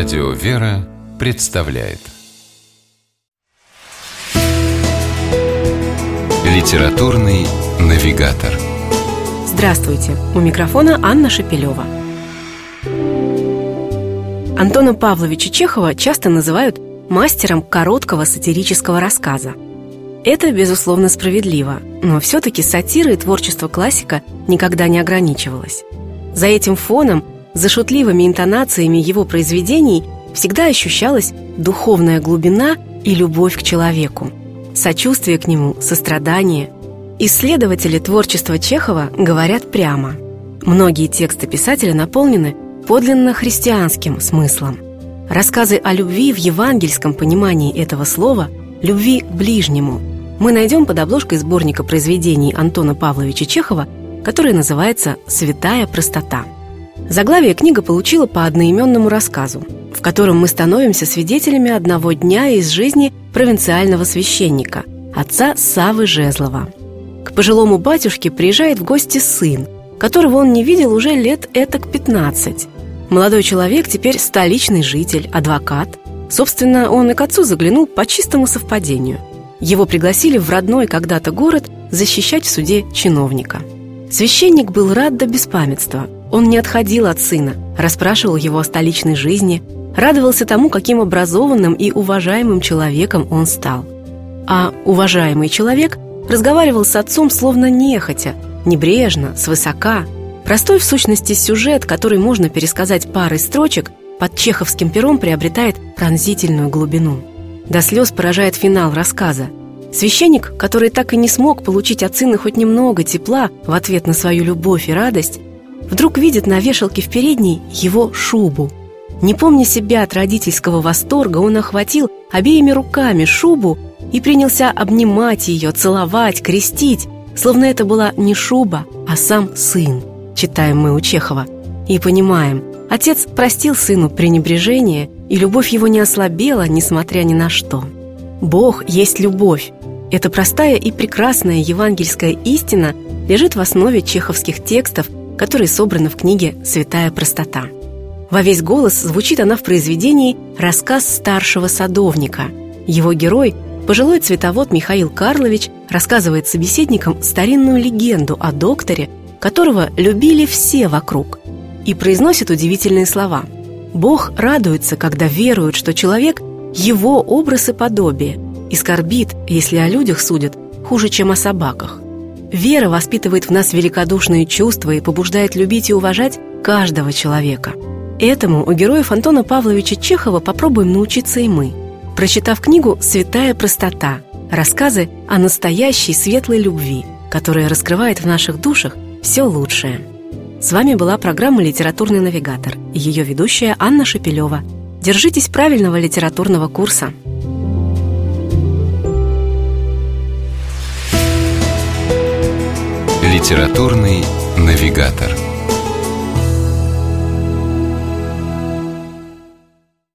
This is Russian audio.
Радио «Вера» представляет Литературный навигатор Здравствуйте! У микрофона Анна Шапилева. Антона Павловича Чехова часто называют мастером короткого сатирического рассказа. Это, безусловно, справедливо, но все-таки сатира и творчество классика никогда не ограничивалось. За этим фоном, за шутливыми интонациями его произведений всегда ощущалась духовная глубина и любовь к человеку, сочувствие к нему, сострадание. Исследователи творчества Чехова говорят прямо. Многие тексты писателя наполнены подлинно христианским смыслом. Рассказы о любви в евангельском понимании этого слова – любви к ближнему – мы найдем под обложкой сборника произведений Антона Павловича Чехова – который называется «Святая простота». Заглавие книга получила по одноименному рассказу, в котором мы становимся свидетелями одного дня из жизни провинциального священника, отца Савы Жезлова. К пожилому батюшке приезжает в гости сын, которого он не видел уже лет этак 15. Молодой человек теперь столичный житель, адвокат. Собственно, он и к отцу заглянул по чистому совпадению. Его пригласили в родной когда-то город защищать в суде чиновника – Священник был рад до беспамятства. Он не отходил от сына, расспрашивал его о столичной жизни, радовался тому, каким образованным и уважаемым человеком он стал. А уважаемый человек разговаривал с отцом словно нехотя, небрежно, свысока. Простой в сущности сюжет, который можно пересказать парой строчек, под чеховским пером приобретает пронзительную глубину. До слез поражает финал рассказа – Священник, который так и не смог получить от сына хоть немного тепла в ответ на свою любовь и радость, вдруг видит на вешалке в передней его шубу. Не помня себя от родительского восторга, он охватил обеими руками шубу и принялся обнимать ее, целовать, крестить, словно это была не шуба, а сам сын, читаем мы у Чехова. И понимаем, отец простил сыну пренебрежение, и любовь его не ослабела, несмотря ни на что. Бог есть любовь, эта простая и прекрасная евангельская истина лежит в основе чеховских текстов, которые собраны в книге «Святая простота». Во весь голос звучит она в произведении «Рассказ старшего садовника». Его герой, пожилой цветовод Михаил Карлович, рассказывает собеседникам старинную легенду о докторе, которого любили все вокруг, и произносит удивительные слова. «Бог радуется, когда верует, что человек – его образ и подобие – и скорбит, если о людях судят хуже, чем о собаках. Вера воспитывает в нас великодушные чувства и побуждает любить и уважать каждого человека. Этому у героев Антона Павловича Чехова попробуем научиться и мы, прочитав книгу «Святая простота» рассказы о настоящей светлой любви, которая раскрывает в наших душах все лучшее. С вами была программа «Литературный навигатор» и ее ведущая Анна Шапилева. Держитесь правильного литературного курса. Литературный навигатор.